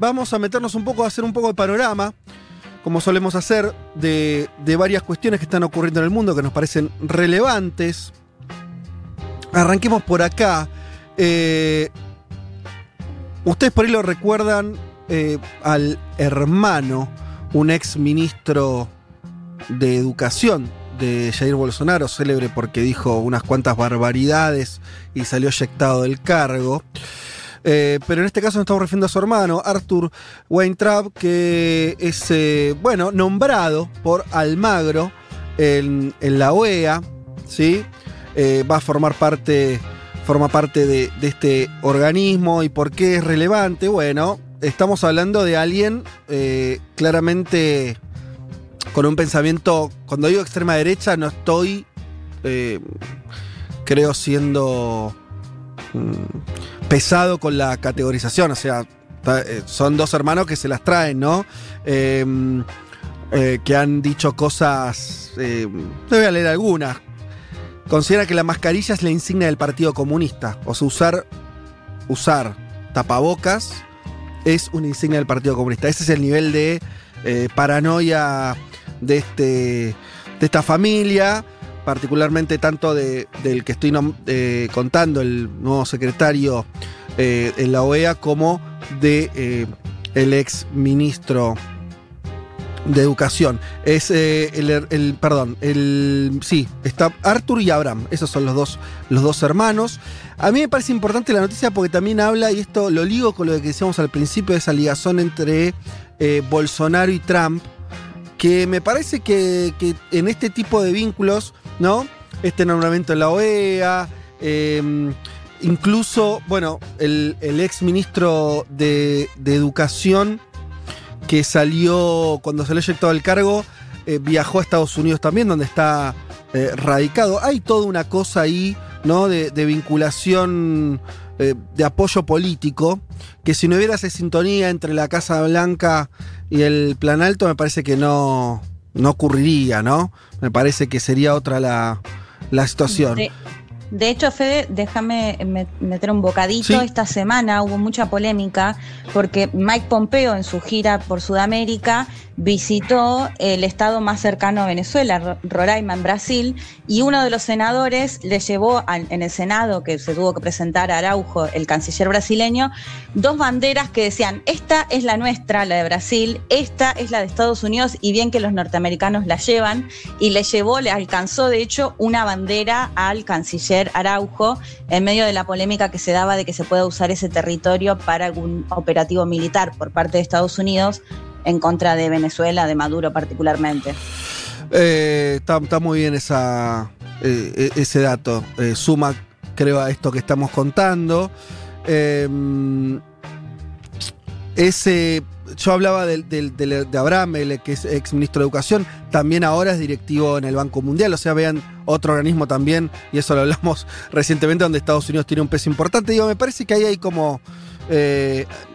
vamos a meternos un poco, a hacer un poco de panorama, como solemos hacer, de, de varias cuestiones que están ocurriendo en el mundo que nos parecen relevantes. Arranquemos por acá. Eh, ustedes por ahí lo recuerdan eh, al hermano, un ex ministro de Educación de Jair Bolsonaro, célebre porque dijo unas cuantas barbaridades y salió eyectado del cargo. Eh, pero en este caso nos estamos refiriendo a su hermano, Arthur Weintraub, que es, eh, bueno, nombrado por Almagro en, la OEA, ¿sí? Eh, va a formar parte, forma parte de, este organismo. ¿Y por qué es relevante? Bueno, estamos hablando de alguien claramente con un pensamiento, cuando digo extrema derecha, no estoy, creo, siendo pesado con la categorización, o sea, eh, son dos hermanos que se las traen, ¿no? Eh, eh, que han dicho cosas, eh, voy a leer algunas. Considera que la mascarilla es la insignia del Partido Comunista, o sea, usar, usar tapabocas es una insignia del Partido Comunista. Ese es el nivel de eh, paranoia de, este, de esta familia, particularmente tanto de- del que estoy eh, contando, el nuevo secretario eh, en la OEA, como de eh, el ex ministro de Educación. Es el, el- perdón, el sí, está Arthur y Abraham, esos son los dos, los dos hermanos. A mí me parece importante la noticia porque también habla, y esto lo ligo con lo que decíamos al principio, de esa ligazón entre Bolsonaro y Trump, que me parece que en este tipo de vínculos, ¿no? Este nombramiento en la OEA, eh, incluso, bueno, el, el ex ministro de, Educación que salió, cuando salió eyectado del cargo, eh, viajó a Estados Unidos también, donde está eh, radicado. Hay toda una cosa ahí, ¿no? De, de vinculación, eh, de apoyo político, que si no hubiera esa sintonía entre la Casa Blanca y el Plan Alto, me parece que no, no ocurriría, ¿no? Me parece que sería otra la, la situación. De, de hecho, Fede, déjame me- meter un bocadito. Sí. Esta semana hubo mucha polémica porque Mike Pompeo en su gira por Sudamérica visitó el estado más cercano a Venezuela, Ro- Roraima, en Brasil, y uno de los senadores le llevó en el Senado, que se tuvo que presentar a Araujo, el canciller brasileño, dos banderas que decían, esta es la nuestra, la de Brasil, esta es la de Estados Unidos, y bien que los norteamericanos la llevan, y le llevó, le alcanzó de hecho una bandera al canciller Araujo en medio de la polémica que se daba de que se pueda usar ese territorio para algún operativo militar por parte de Estados Unidos en contra de Venezuela, de Maduro particularmente. Eh, está, muy bien eh, e- ese dato. Eh, suma, creo, a esto que estamos contando. Eh, ese, yo hablaba de Abraham, el que es ex ministro de Educación, también ahora es directivo en el Banco Mundial, o sea, vean otro organismo también, y eso lo hablamos recientemente, donde Estados Unidos tiene un peso importante. Digo, me parece que ahí hay como,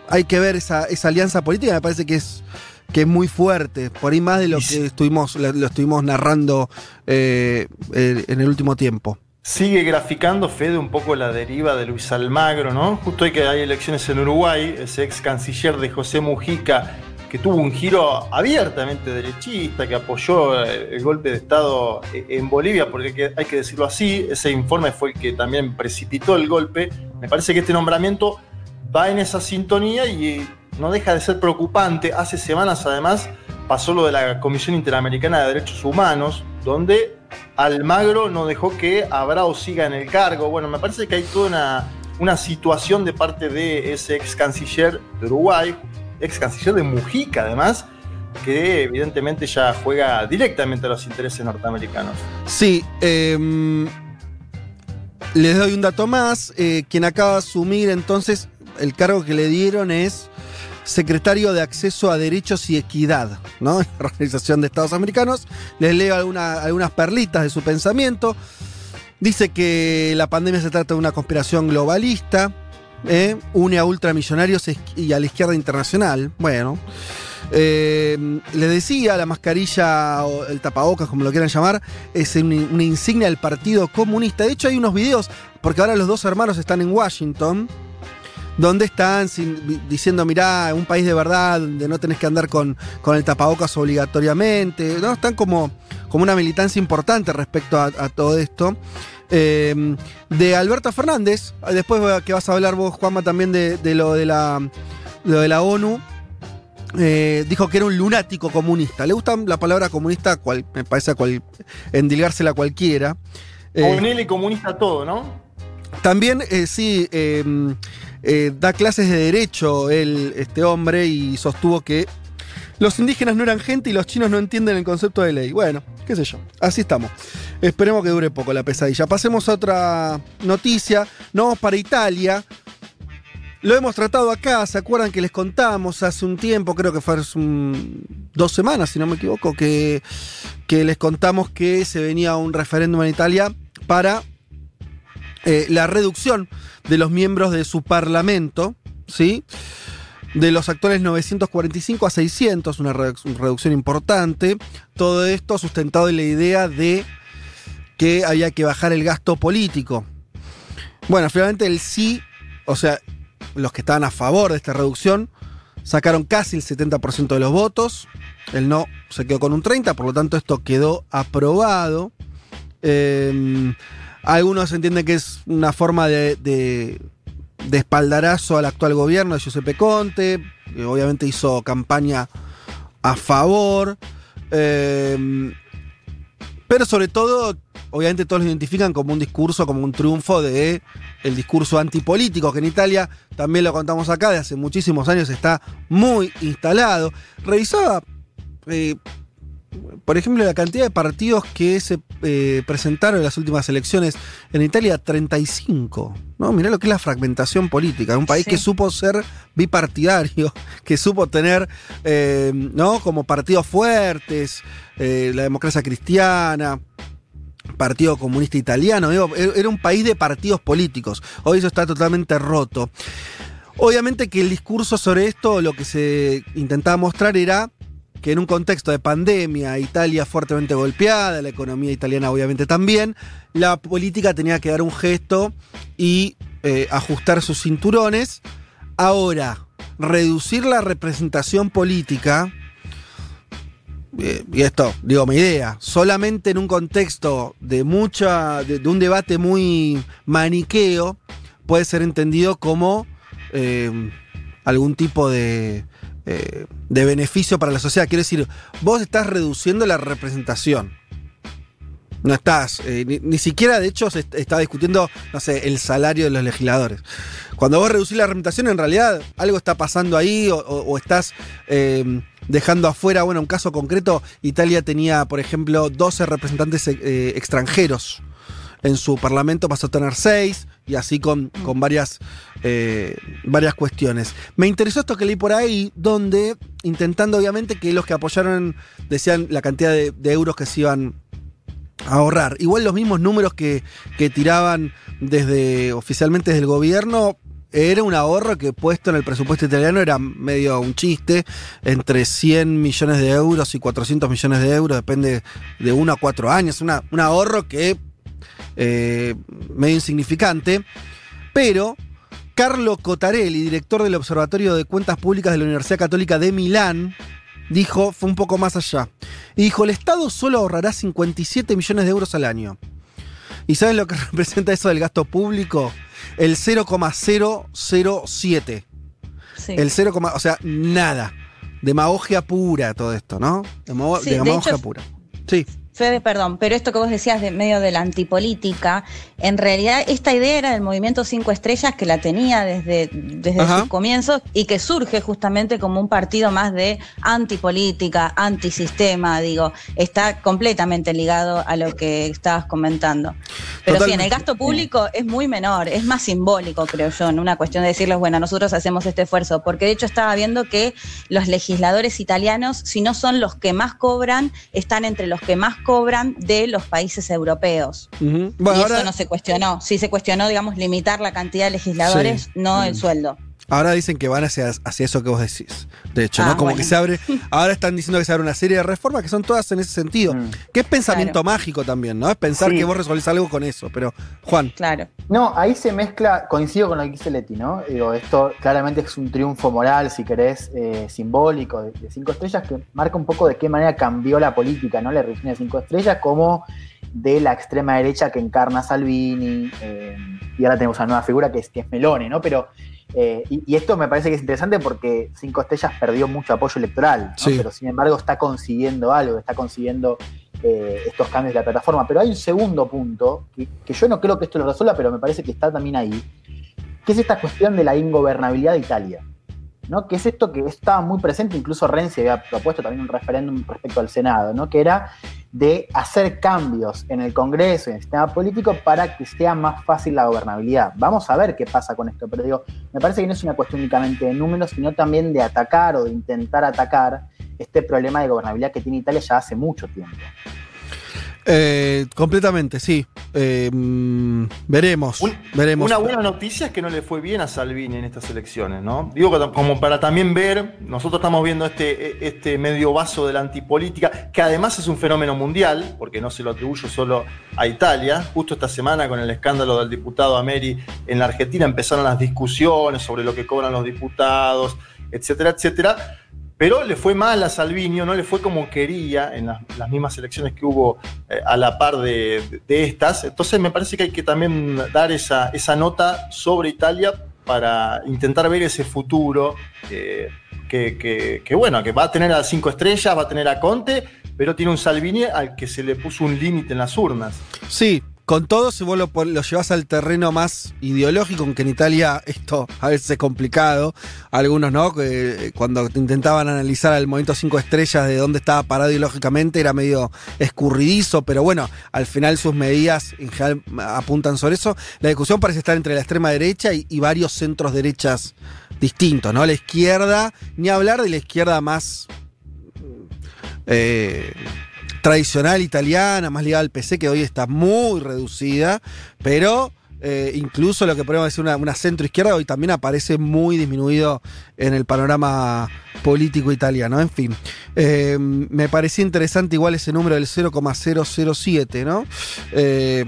hay que ver esa, esa alianza política, me parece que es, que es muy fuerte, por ahí más de lo que estuvimos, lo, lo estuvimos narrando eh, en el último tiempo. Sigue graficando Fede un poco la deriva de Luis Almagro, ¿no? Justo hoy que hay elecciones en Uruguay, ese ex canciller de José Mujica, que tuvo un giro abiertamente derechista, que apoyó eh, el golpe de Estado eh, en Bolivia, porque hay que- hay que decirlo así, ese informe fue el que también precipitó el golpe. Me parece que este nombramiento va en esa sintonía y no deja de ser preocupante. Hace semanas además pasó lo de la Comisión Interamericana de Derechos Humanos, donde Almagro no dejó que Abrao siga en el cargo. Bueno, me parece que hay toda una, una situación de parte de ese ex canciller de Uruguay, ex canciller de Mujica además, que evidentemente ya juega directamente a los intereses norteamericanos. Sí, em, les doy un dato más. eh, quien acaba de asumir entonces el cargo que le dieron es secretario de Acceso a Derechos y Equidad, ¿no? La Organización de Estados Americanos. Les leo alguna- algunas perlitas de su pensamiento. Dice que la pandemia se trata de una conspiración globalista, ¿eh? une a ultramillonarios y a la izquierda internacional. Bueno, eh, le decía, la mascarilla o el tapabocas, como lo quieran llamar, es una, una insignia del Partido Comunista. De hecho, hay unos videos, porque ahora los dos hermanos están en Washington, donde están sin- diciendo, mirá, un país de verdad, donde no tenés que andar con, con el tapabocas obligatoriamente, ¿no? Están como, como una militancia importante respecto a, todo esto. Eh, de Alberto Fernández, después que vas a hablar vos, Juanma, también de, lo, de la, de la ONU. eh, dijo que era un lunático comunista. Le gusta la palabra comunista, cual, me parece cual, endilgársela a cualquiera. Eh, comunista todo, ¿no? También, eh, sí, eh, eh, da clases de derecho él, este hombre, y sostuvo que los indígenas no eran gente y los chinos no entienden el concepto de ley. Bueno, qué sé yo, así estamos. Esperemos que dure poco la pesadilla. Pasemos a otra noticia. Nos vamos para Italia. Lo hemos tratado acá, ¿se acuerdan que les contamos hace un tiempo, creo que fue hace un- dos semanas, si no me equivoco, que, que les contamos que se venía un referéndum en Italia para eh, la reducción de los miembros de su parlamento, ¿sí? De los actuales 945 a 600, una, redu- una reducción importante. Todo esto sustentado en la idea de que había que bajar el gasto político. Bueno, finalmente el sí, o sea, los que estaban a favor de esta reducción, sacaron casi el 70% de los votos. El no se quedó con un 30%, por lo tanto esto quedó aprobado. Eh, algunos entienden que es una forma de, de- espaldarazo al actual gobierno de Giuseppe Conte, que obviamente hizo campaña a favor. eh, pero sobre todo, obviamente todos lo identifican como un discurso, como un triunfo de el discurso antipolítico, que en Italia, también lo contamos acá, de hace muchísimos años está muy instalado. Revisaba, eh, por ejemplo, la cantidad de partidos que se eh, presentaron en las últimas elecciones en Italia, 35. ¿no? Mirá lo que es la fragmentación política. Un país Sí. que supo ser bipartidario, que supo tener eh, ¿no? como partidos fuertes, eh, la democracia cristiana. Partido Comunista Italiano, digo, era un país de partidos políticos. Hoy eso está totalmente roto. Obviamente que el discurso sobre esto, lo que se intentaba mostrar era que en un contexto de pandemia, Italia fuertemente golpeada, la economía italiana obviamente también, la política tenía que dar un gesto y eh, ajustar sus cinturones. Ahora, reducir la representación política, eh, y esto, digo, mi idea, solamente en un contexto de mucha, de, un debate muy maniqueo, puede ser entendido como eh, algún tipo de, de beneficio para la sociedad. Quiero decir, vos estás reduciendo la representación. No estás, eh, ni, ni siquiera de hecho se est- está discutiendo, no sé, el salario de los legisladores. Cuando vos reducís la representación, en realidad algo está pasando ahí o, estás eh, dejando afuera, bueno, un caso concreto, Italia tenía, por ejemplo, 12 representantes eh, extranjeros en su parlamento, pasó a tener 6 y así con, con varias, eh, varias cuestiones. Me interesó esto que leí por ahí, donde intentando obviamente que los que apoyaron decían la cantidad de, euros que se iban a ahorrar. Igual los mismos números que, que tiraban desde oficialmente desde el gobierno. Era un ahorro que puesto en el presupuesto italiano era medio un chiste, entre 100 millones de euros y 400 millones de euros, depende de uno a cuatro años. Una, un ahorro que eh, medio insignificante, pero Carlo Cotarelli, director del Observatorio de Cuentas Públicas de la Universidad Católica de Milán, dijo, fue un poco más allá, y dijo, el Estado solo ahorrará 57 millones de euros al año. ¿Y sabes lo que representa eso del gasto público? El 0,007. Sí. El 0, o sea, nada. Demagogia pura todo esto, ¿no? Demago- Sí, de demagogia hecho- pura. Sí. Fede, perdón, pero esto que vos decías de medio de la antipolítica, en realidad esta idea era del movimiento Cinco Estrellas que la tenía desde, desde Ajá. sus comienzos y que surge justamente como un partido más de antipolítica, antisistema, digo, está completamente ligado a lo que estabas comentando. Pero sí, en el Totalmente. gasto público es muy menor, es más simbólico, creo yo, en una cuestión de decirles, bueno, nosotros hacemos este esfuerzo, porque de hecho estaba viendo que los legisladores italianos, si no son los que más cobran, están entre los que más cobran de los países europeos. Y Bueno, eso ahora, no se cuestionó. Sí se cuestionó, digamos, limitar la cantidad de legisladores, Sí. no el sueldo. Ahora dicen que van hacia, hacia eso que vos decís. De hecho, ¿no? Ah, Como bueno. que se abre. Ahora están diciendo que se abre una serie de reformas que son todas en ese sentido. Mm. Que es pensamiento Claro. mágico también, ¿no? Es pensar Sí. que vos resolvés algo con eso. Pero, Juan, Claro. No, ahí se mezcla, coincido con lo que dice Leti, ¿no? Digo, esto claramente es un triunfo moral, si querés, eh, simbólico, de, de cinco estrellas, que marca un poco de qué manera cambió la política, ¿no? La región de cinco estrellas, como de la extrema derecha que encarna Salvini, eh, y ahora tenemos una nueva figura que es, que es Meloni, ¿no? Pero, eh, y, y esto me parece que es interesante porque cinco estrellas perdió mucho apoyo electoral, ¿no? Sí. Pero sin embargo está consiguiendo algo, está consiguiendo eh, estos cambios de la plataforma. Pero hay un segundo punto, que, que yo no creo que esto lo resuelva, pero me parece que está también ahí, que es esta cuestión de la ingobernabilidad de Italia. ¿No? Que es esto que estaba muy presente, incluso Renzi había propuesto también un referéndum respecto al Senado, ¿no? que era de hacer cambios en el Congreso y en el sistema político para que sea más fácil la gobernabilidad. Vamos a ver qué pasa con esto, pero digo, me parece que no es una cuestión únicamente de números, sino también de atacar o de intentar atacar este problema de gobernabilidad que tiene Italia ya hace mucho tiempo. Eh, completamente, sí. Eh, mm, veremos. Un- veremos. Una buena noticia es que no le fue bien a Salvini en estas elecciones, ¿no? Digo que como para también ver, nosotros estamos viendo este, este medio vaso de la antipolítica, que además es un fenómeno mundial, porque no se lo atribuyo solo a Italia. Justo esta semana con el escándalo del diputado Ameri en la Argentina empezaron las discusiones sobre lo que cobran los diputados, etcétera, etcétera. Pero le fue mal a Salvini, no le fue como quería en las, mismas elecciones que hubo eh, a la par de, estas. Entonces me parece que hay que también dar esa, esa nota sobre Italia para intentar ver ese futuro eh, que, que- que, bueno, que va a tener a cinco estrellas, va a tener a Conte, pero tiene un Salvini al que se le puso un límite en las urnas. Sí, con todo, si vos lo, llevas al terreno más ideológico, aunque en Italia esto a veces es complicado, algunos no, que eh, cuando intentaban analizar al movimiento cinco estrellas de dónde estaba parado ideológicamente era medio escurridizo, pero bueno, al final sus medidas en general apuntan sobre eso. La discusión parece estar entre la extrema derecha y, y varios centros derechas distintos, ¿no? La izquierda, ni hablar de la izquierda más... eh, tradicional italiana, más ligada al PC, que hoy está muy reducida, pero eh, incluso lo que podemos decir una, una centro izquierda hoy también aparece muy disminuido en el panorama político italiano. En fin, eh, me parecía interesante igual ese número del 0,007, ¿no? Eh,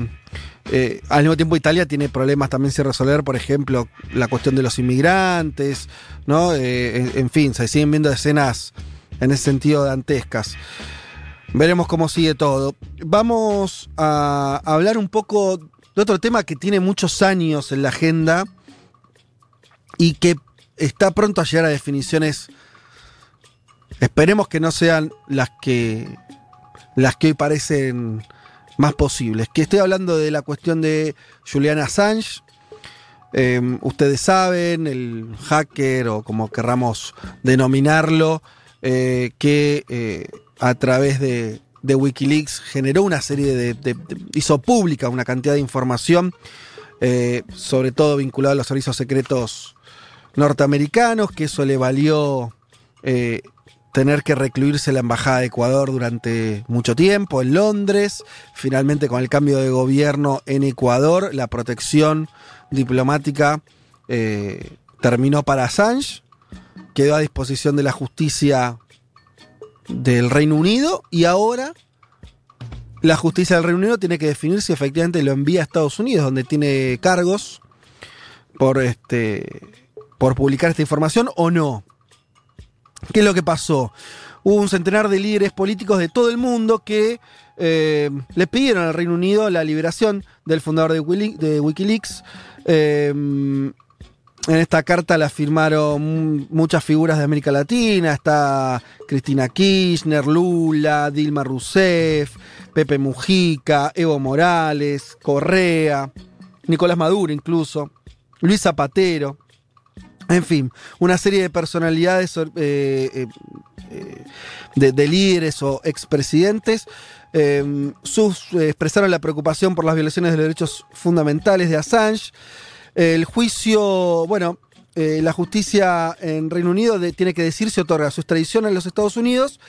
al mismo tiempo Italia tiene problemas también sin resolver, por ejemplo, la cuestión de los inmigrantes, ¿no? En fin, se siguen viendo escenas en ese sentido dantescas. Veremos cómo sigue todo. Vamos a hablar un poco de otro tema que tiene muchos años en la agenda y que está pronto a llegar a definiciones. Esperemos que no sean las que las que hoy parecen más posibles. Que estoy hablando de la cuestión de Julian Assange. Eh, ustedes saben, el hacker o como querramos denominarlo, eh, que eh, a través de, Wikileaks generó una serie de- hizo pública una cantidad de información, eh, sobre todo vinculada a los servicios secretos norteamericanos, que eso le valió eh, tener que recluirse la embajada de Ecuador durante mucho tiempo en Londres. Finalmente, con el cambio de gobierno en Ecuador, la protección diplomática eh, terminó para Assange, quedó a disposición de la justicia del Reino Unido y ahora la justicia del Reino Unido tiene que definir si efectivamente lo envía a Estados Unidos, donde tiene cargos por este por publicar esta información o no. ¿Qué es lo que pasó? Hubo un centenar de líderes políticos de todo el mundo que eh, le pidieron al Reino Unido la liberación del fundador de, Wikileaks. Eh, en esta carta la firmaron muchas figuras de América Latina. Está Cristina Kirchner, Lula, Dilma Rousseff, Pepe Mujica, Evo Morales, Correa, Nicolás Maduro incluso, Luis Zapatero. En fin, una serie de personalidades eh, eh, eh, de, de líderes o expresidentes expresaron la preocupación por las violaciones de los derechos fundamentales de Assange. El juicio, bueno, eh, la justicia en Reino Unido tiene que decir si otorga su extradición a los Estados Unidos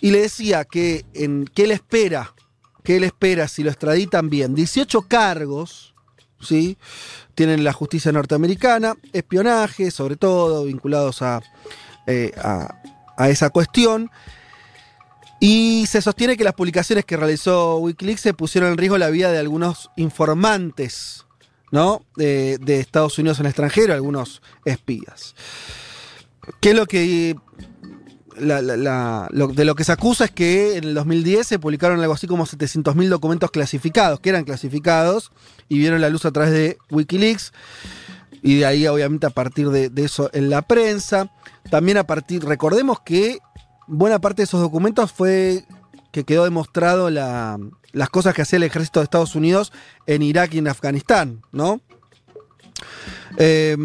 y le decía que, en, que él espera, que él espera si lo extraditan bien, 18 cargos ¿sí? Tienen la justicia norteamericana, espionaje, sobre todo, vinculados eh, a, a esa cuestión. Y se sostiene que las publicaciones que realizó Wikileaks se pusieron en riesgo la vida de algunos informantes, ¿no? De, Estados Unidos en el extranjero, algunos espías. ¿Qué es lo que la- lo- de lo que se acusa es que en el 2010 se publicaron algo así como 700.000 documentos clasificados, que eran clasificados, y vieron la luz a través de Wikileaks. Y de ahí, obviamente, a partir de, de eso en la prensa. También a partir, recordemos que buena parte de esos documentos fue que quedó demostrado la- las cosas que hacía el ejército de Estados Unidos en Irak y en Afganistán, ¿no? Eh,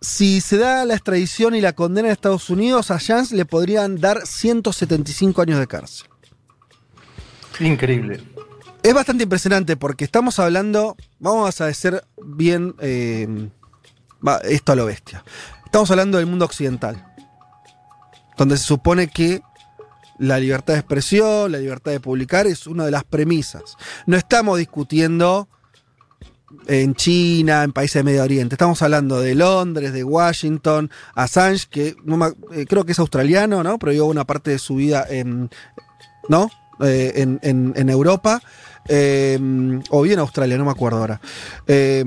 si se da la extradición y la condena de Estados Unidos, a Jans le podrían dar 175 años de cárcel. Increíble. Es bastante impresionante porque estamos hablando, vamos a decir bien eh, va, esto a lo bestia. Estamos hablando del mundo occidental, donde se supone que la libertad de expresión, la libertad de publicar es una de las premisas. No estamos discutiendo en China, en países de Medio Oriente. Estamos hablando de Londres, de Washington, Assange, que eh, creo que es australiano, ¿no? Pero vivió una parte de su vida en, ¿no? Eh, en, Europa. eh, o bien Australia, no me acuerdo ahora. Eh,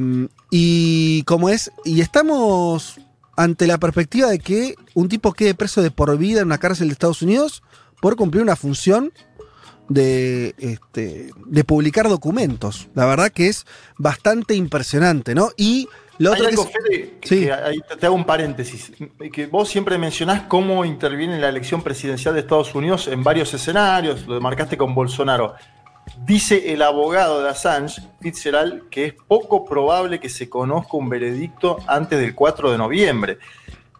y como es, y estamos ante la perspectiva de que un tipo quede preso de por vida en una cárcel de Estados Unidos por cumplir una función de, este, de publicar documentos. La verdad que es bastante impresionante, ¿no? Y lo Hay otro que algo, es- Fede, que, Sí. que ahí te te hago un paréntesis, que vos siempre mencionás cómo interviene la elección presidencial de Estados Unidos en varios escenarios, lo marcaste con Bolsonaro. Dice el abogado de Assange, Fitzgerald, que es poco probable que se conozca un veredicto antes del 4 de noviembre.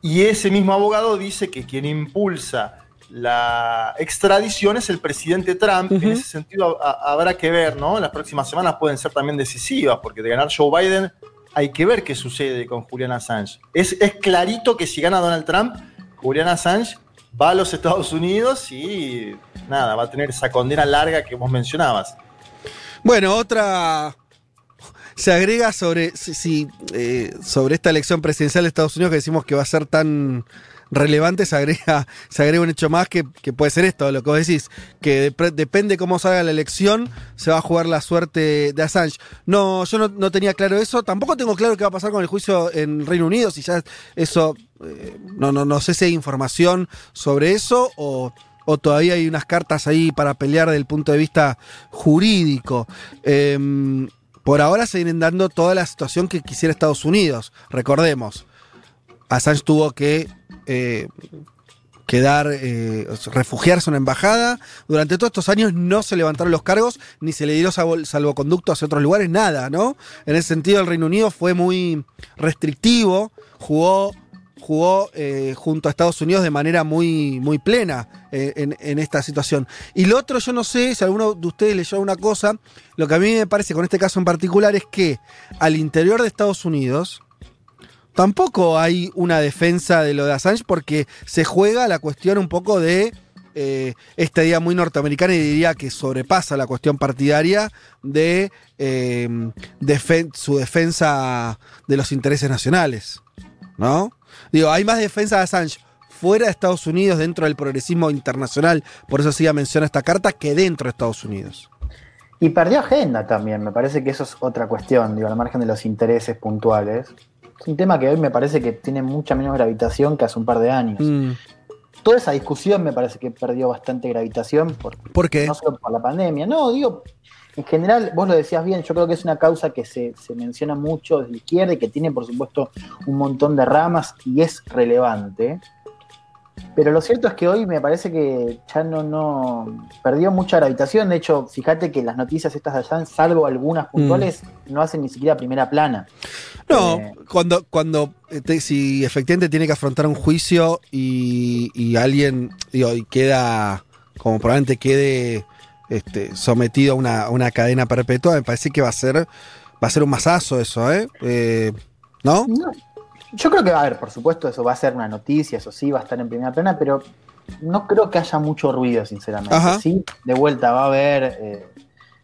Y ese mismo abogado dice que quien impulsa la extradición es el presidente Trump. Ujú. En ese sentido a- a- habrá que ver, ¿no? Las próximas semanas pueden ser también decisivas, porque de ganar Joe Biden hay que ver qué sucede con Julian Assange. Es, es clarito que si gana Donald Trump, Julian Assange va a los Estados Unidos y nada, va a tener esa condena larga que vos mencionabas. Bueno, otra. Se agrega sobre, si- si, eh, sobre esta elección presidencial de Estados Unidos que decimos que va a ser tan relevante, se agrega, se agrega un hecho más que, que puede ser esto, lo que vos decís, que dep- depende cómo salga la elección, se va a jugar la suerte de Assange. No, yo no, no tenía claro eso, tampoco tengo claro qué va a pasar con el juicio en Reino Unido, si ya eso, eh, no, no, no sé si hay información sobre eso o, o todavía hay unas cartas ahí para pelear desde el punto de vista jurídico. Em, por ahora se vienen dando toda la situación que quisiera Estados Unidos. Recordemos, Assange tuvo que eh, quedar, eh, refugiarse en una embajada. Durante todos estos años no se levantaron los cargos, ni se le dio salvo- salvoconducto hacia otros lugares, nada, ¿no? En ese sentido, el Reino Unido fue muy restrictivo, jugó jugó eh, junto a Estados Unidos de manera muy, muy plena en, en esta situación. Y lo otro, yo no sé si alguno de ustedes leyó una cosa, lo que a mí me parece con este caso en particular es que al interior de Estados Unidos tampoco hay una defensa de lo de Assange porque se juega la cuestión un poco de eh, esta muy norteamericana y diría que sobrepasa la cuestión partidaria de defen- su defensa de los intereses nacionales. ¿No? Digo, hay más defensa de Assange fuera de Estados Unidos, dentro del progresismo internacional, por eso sí menciona esta carta, que dentro de Estados Unidos. Y perdió agenda también, me parece que eso es otra cuestión, digo, al margen de los intereses puntuales. Es un tema que hoy me parece que tiene mucha menos gravitación que hace un par de años. Mm, Toda esa discusión me parece que perdió bastante gravitación por, ¿Por qué? no solo por la pandemia, no, digo, en general, vos lo decías bien, yo creo que es una causa que se, se menciona mucho desde la izquierda y que tiene, por supuesto, un montón de ramas y es relevante. Pero lo cierto es que hoy me parece que ya no, no perdió mucha gravitación. De hecho, fíjate que las noticias estas de allá, salvo algunas puntuales, no hacen ni siquiera primera plana. No, Eh, cuando, cuando te- si efectivamente tiene que afrontar un juicio y, y alguien digo, y queda, como probablemente quede este, sometido a una, a una cadena perpetua, me parece que va a ser, va a ser un masazo eso, ¿eh? Eh, ¿No? No, yo creo que, a ver, por supuesto, eso va a ser una noticia, eso sí, va a estar en primera plana, pero no creo que haya mucho ruido, sinceramente. Ajá. Sí, de vuelta va a haber, eh,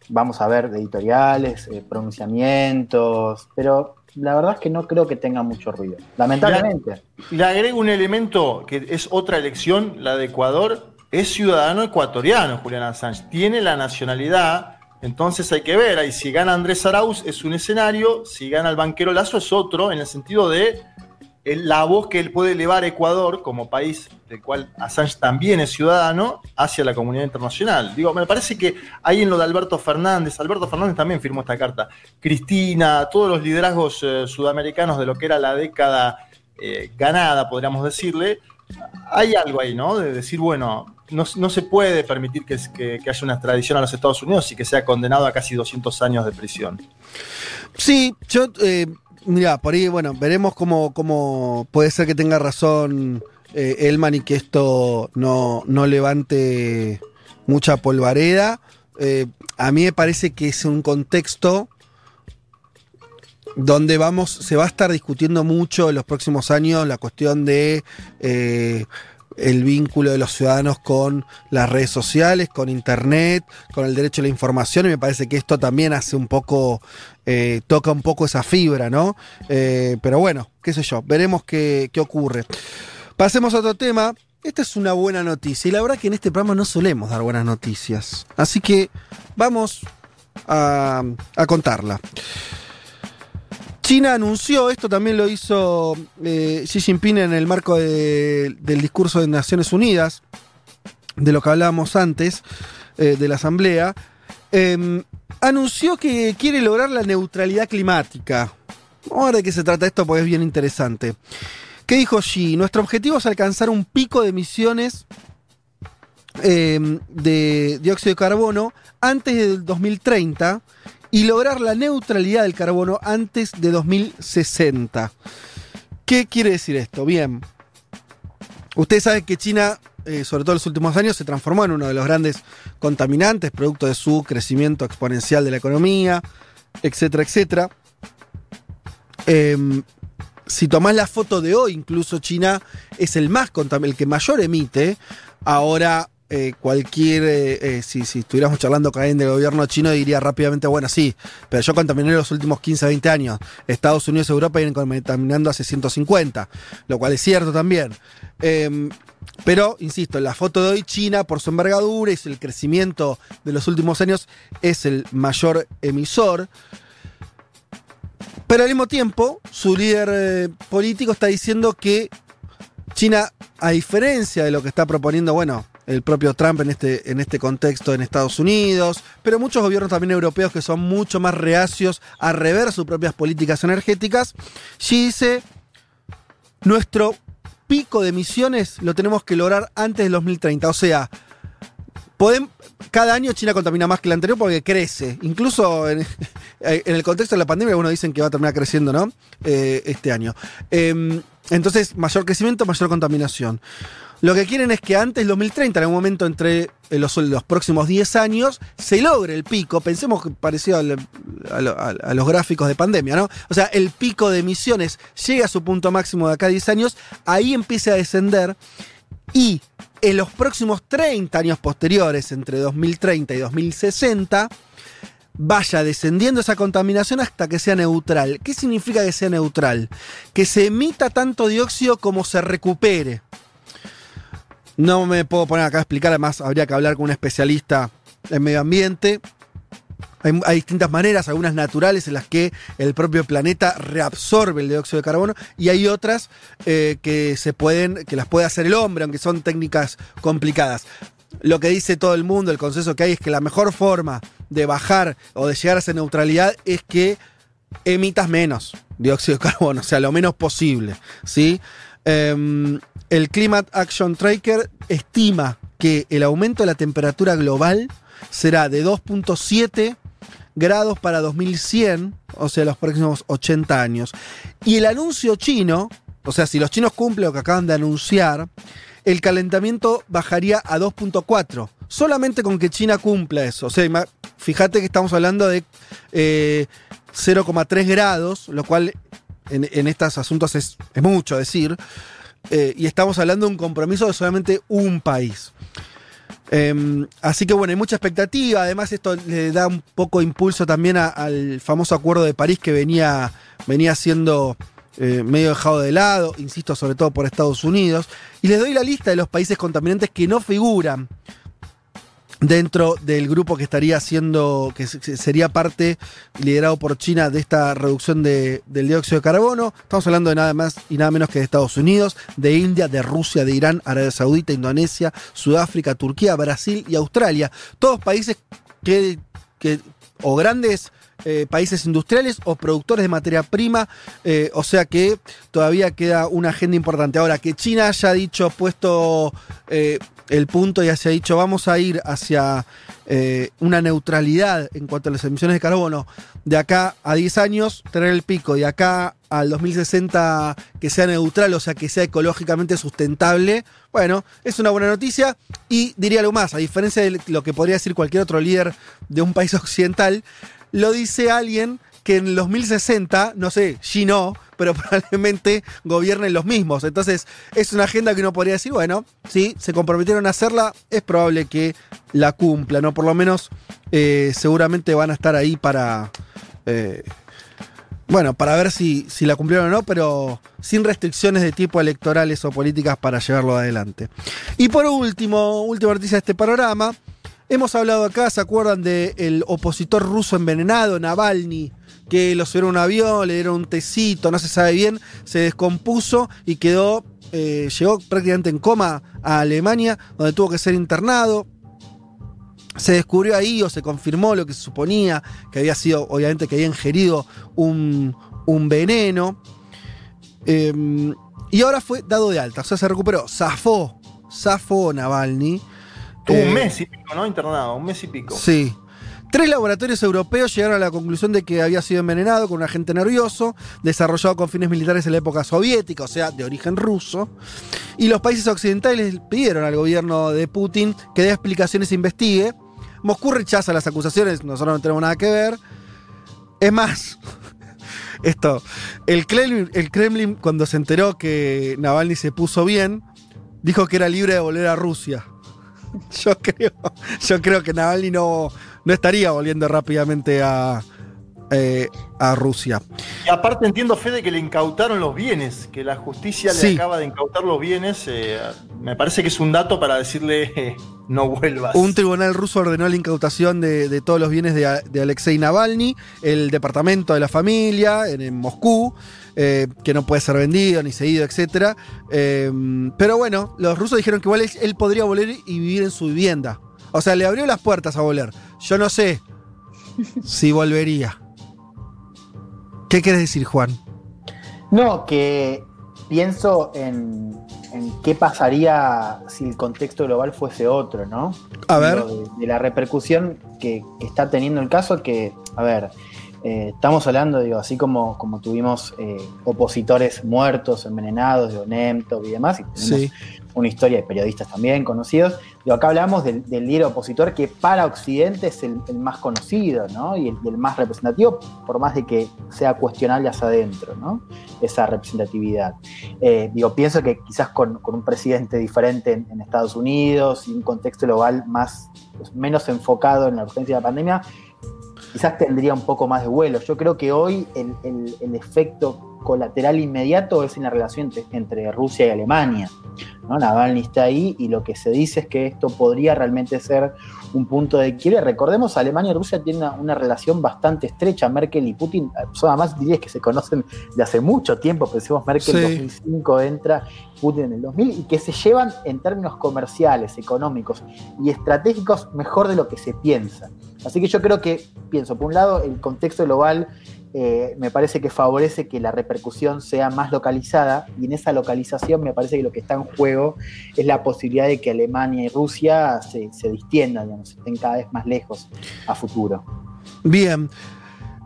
vamos a ver editoriales, eh, pronunciamientos, pero la verdad es que no creo que tenga mucho ruido, lamentablemente. Le agrego un elemento que es otra elección, la de Ecuador, es ciudadano ecuatoriano, Julián Assange, tiene la nacionalidad, entonces hay que ver, ahí si gana Andrés Arauz es un escenario, si gana el banquero Lazo es otro, en el sentido de la voz que él puede elevar Ecuador como país del cual Assange también es ciudadano hacia la comunidad internacional. Digo, me parece que hay en lo de Alberto Fernández, Alberto Fernández también firmó esta carta, Cristina, todos los liderazgos eh, sudamericanos de lo que era la década eh, ganada, podríamos decirle, hay algo ahí, ¿no? De decir, bueno, no, se puede permitir que, haya una extradición a los Estados Unidos y que sea condenado a casi 200 años de prisión. Sí, yo... Eh Mira, por ahí, bueno, veremos cómo, cómo puede ser que tenga razón eh, Elman y que esto no, levante mucha polvareda. Eh, a mí me parece que es un contexto donde vamos, se va a estar discutiendo mucho en los próximos años la cuestión de eh, el vínculo de los ciudadanos con las redes sociales, con internet, con el derecho a la información, y me parece que esto también hace un poco, eh, toca un poco esa fibra, ¿no? Eh, pero bueno, qué sé yo, veremos qué, ocurre. Pasemos a otro tema. Esta es una buena noticia, y la verdad que en este programa no solemos dar buenas noticias. Así que vamos a contarla. China anunció, esto también lo hizo eh, Xi Jinping en el marco del discurso de Naciones Unidas, de lo que hablábamos antes, eh, de la Asamblea, em, anunció que quiere lograr la neutralidad climática. Vamos a ver de qué se trata esto porque es bien interesante. ¿Qué dijo Xi? Nuestro objetivo es alcanzar un pico de emisiones em, de dióxido de carbono antes del 2030 y lograr la neutralidad del carbono antes de 2060. ¿Qué quiere decir esto? Bien, ustedes saben que China, eh, sobre todo en los últimos años, se transformó en uno de los grandes contaminantes, producto de su crecimiento exponencial de la economía, etcétera, etcétera. Em, si tomás la foto de hoy, incluso China es el más el que mayor emite. Ahora eh, cualquier, eh, eh, si, estuviéramos charlando con alguien del gobierno chino, diría rápidamente, bueno, sí, pero yo contaminé los últimos 15, 20 años. Estados Unidos y Europa vienen contaminando hace 150, lo cual es cierto también. Em, pero, insisto, en la foto de hoy, China, por su envergadura y el crecimiento de los últimos años, es el mayor emisor. Pero al mismo tiempo, su líder político está diciendo que China, a diferencia de lo que está proponiendo, bueno, el propio Trump en este, en este contexto en Estados Unidos, pero muchos gobiernos también europeos que son mucho más reacios a rever sus propias políticas energéticas. Xi dice, nuestro pico de emisiones lo tenemos que lograr antes del 2030, o sea, cada año China contamina más que el anterior porque crece. Incluso en, el contexto de la pandemia, algunos dicen que va a terminar creciendo, ¿no? Eh, este año. Em, entonces, mayor crecimiento, mayor contaminación. Lo que quieren es que antes del 2030, en algún momento entre eh, los, próximos 10 años, se logre el pico. Pensemos que parecido a, los gráficos de pandemia, ¿no? O sea, el pico de emisiones llega a su punto máximo de acá a 10 años, ahí empieza a descender y en los próximos 30 años posteriores, entre 2030 y 2060, vaya descendiendo esa contaminación hasta que sea neutral. ¿Qué significa que sea neutral? Que se emita tanto dióxido como se recupere. No me puedo poner acá a explicar, además habría que hablar con un especialista en medio ambiente. Hay, distintas maneras, algunas naturales en las que el propio planeta reabsorbe el dióxido de carbono y hay otras eh, que se pueden, que las puede hacer el hombre, aunque son técnicas complicadas. Lo que dice todo el mundo, el consenso que hay es que la mejor forma de bajar o de llegar a esa neutralidad es que emitas menos dióxido de carbono, o sea, lo menos posible, ¿sí? Em, el Climate Action Tracker estima que el aumento de la temperatura global será de 2.7 grados para 2100, o sea, los próximos 80 años. Y el anuncio chino, o sea, si los chinos cumplen lo que acaban de anunciar, el calentamiento bajaría a 2.4. Solamente con que China cumpla eso. O sea, fíjate que estamos hablando de 0,3 eh, grados, lo cual en, estos asuntos es, mucho decir, eh, y estamos hablando de un compromiso de solamente un país. Em, así que bueno, hay mucha expectativa. Además, esto le da un poco impulso también al famoso acuerdo de París que venía, venía siendo eh, medio dejado de lado, insisto, sobre todo por Estados Unidos. Y les doy la lista de los países contaminantes que no figuran dentro del grupo que estaría haciendo, que se- sería parte liderado por China de esta reducción de- del dióxido de carbono. Estamos hablando de nada más y nada menos que de Estados Unidos, de India, de Rusia, de Irán, Arabia Saudita, Indonesia, Sudáfrica, Turquía, Brasil y Australia. Todos países que, que- o grandes eh, países industriales o productores de materia prima, eh, o sea que todavía queda una agenda importante. Ahora, que China haya dicho, puesto eh, el punto y haya dicho, vamos a ir hacia una neutralidad en cuanto a las emisiones de carbono, de acá a 10 años, tener el pico, de acá al 2060 que sea neutral, o sea que sea ecológicamente sustentable, bueno, es una buena noticia y diría algo más, a diferencia de lo que podría decir cualquier otro líder de un país occidental, lo dice alguien que en los 1060, no sé, Xi no, pero probablemente gobiernen los mismos. Entonces, es una agenda que uno podría decir, bueno, sí, se comprometieron a hacerla, es probable que la cumplan, ¿no? Por lo menos, eh, seguramente van a estar ahí para. eh, bueno, para ver si, si la cumplieron o no, pero sin restricciones de tipo electorales o políticas para llevarlo adelante. Y por último, última noticia de este panorama. Hemos hablado acá, ¿se acuerdan del opositor ruso envenenado, Navalny? Que lo subieron a un avión, le dieron un tecito, no se sabe bien, se descompuso y quedó, eh, llegó prácticamente en coma a Alemania, donde tuvo que ser internado. Se descubrió ahí o se confirmó lo que se suponía, que había sido, obviamente, que había ingerido un, veneno. Eh, y ahora fue dado de alta, o sea, se recuperó, zafó, zafó Navalny. Eh, un mes y pico, ¿no? Internado, un mes y pico. Sí. Tres laboratorios europeos llegaron a la conclusión de que había sido envenenado con un agente nervioso, desarrollado con fines militares en la época soviética, o sea, de origen ruso. Y los países occidentales pidieron al gobierno de Putin que dé explicaciones e investigue. Moscú rechaza las acusaciones, nosotros no tenemos nada que ver. Es más, esto, el Kremlin, el Kremlin cuando se enteró que Navalny se puso bien, dijo que era libre de volver a Rusia. Yo creo, yo creo que Navalny no, no estaría volviendo rápidamente a, eh, a Rusia. Y aparte entiendo, Fede, que le incautaron los bienes, que la justicia Sí. le acaba de incautar los bienes. eh, me parece que es un dato para decirle eh, no vuelvas. Un tribunal ruso ordenó la incautación de, de todos los bienes de, de Alexei Navalny, el departamento de la familia en, en Moscú, eh, que no puede ser vendido ni seguido, etc. pero bueno, los rusos dijeron que igual él, podría volver y vivir en su vivienda. O sea, le abrió las puertas a volver. Yo no sé si volvería. ¿Qué quieres decir, Juan? No, que pienso en, en qué pasaría si el contexto global fuese otro, ¿no? A ver. De, de la repercusión que, que está teniendo el caso, que, a ver, eh, estamos hablando, digo, así como, como tuvimos eh, opositores muertos, envenenados, de y demás, y tenemos Sí. una historia de periodistas también conocidos. Digo, acá hablamos del, del líder opositor que para Occidente es el, el más conocido, ¿no? Y el, y el más representativo, por más de que sea cuestionable hacia adentro, ¿no? Esa representatividad. Eh, digo, pienso que quizás con, con un presidente diferente en, en Estados Unidos y un contexto global más, pues, menos enfocado en la urgencia de la pandemia, quizás tendría un poco más de vuelo. Yo creo que hoy el, el- efecto colateral inmediato es en la relación entre, entre Rusia y Alemania. ¿no? Navalny está ahí y lo que se dice es que esto podría realmente ser un punto de quiebre. Recordemos, Alemania y Rusia tienen una, una relación bastante estrecha. Merkel y Putin, son además dirías que se conocen de hace mucho tiempo. Pensemos, Merkel en Sí. 2005 entra, Putin en el 2000, y que se llevan en términos comerciales, económicos y estratégicos mejor de lo que se piensa. Así que yo creo que, pienso, por un lado, el contexto global eh, me parece que favorece que la repercusión sea más localizada y en esa localización me parece que lo que está en juego es la posibilidad de que Alemania y Rusia se, distiendan, digamos, estén cada vez más lejos a futuro. Bien.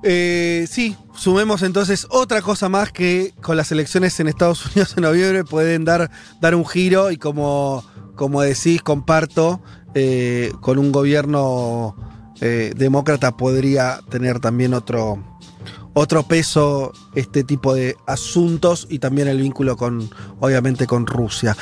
Eh, sí, sumemos entonces otra cosa más que con las elecciones en Estados Unidos en noviembre pueden dar, dar un giro y como, como decís, comparto, eh, con un gobierno demócrata podría tener también otro, otro peso este tipo de asuntos y también el vínculo con, obviamente, con Rusia.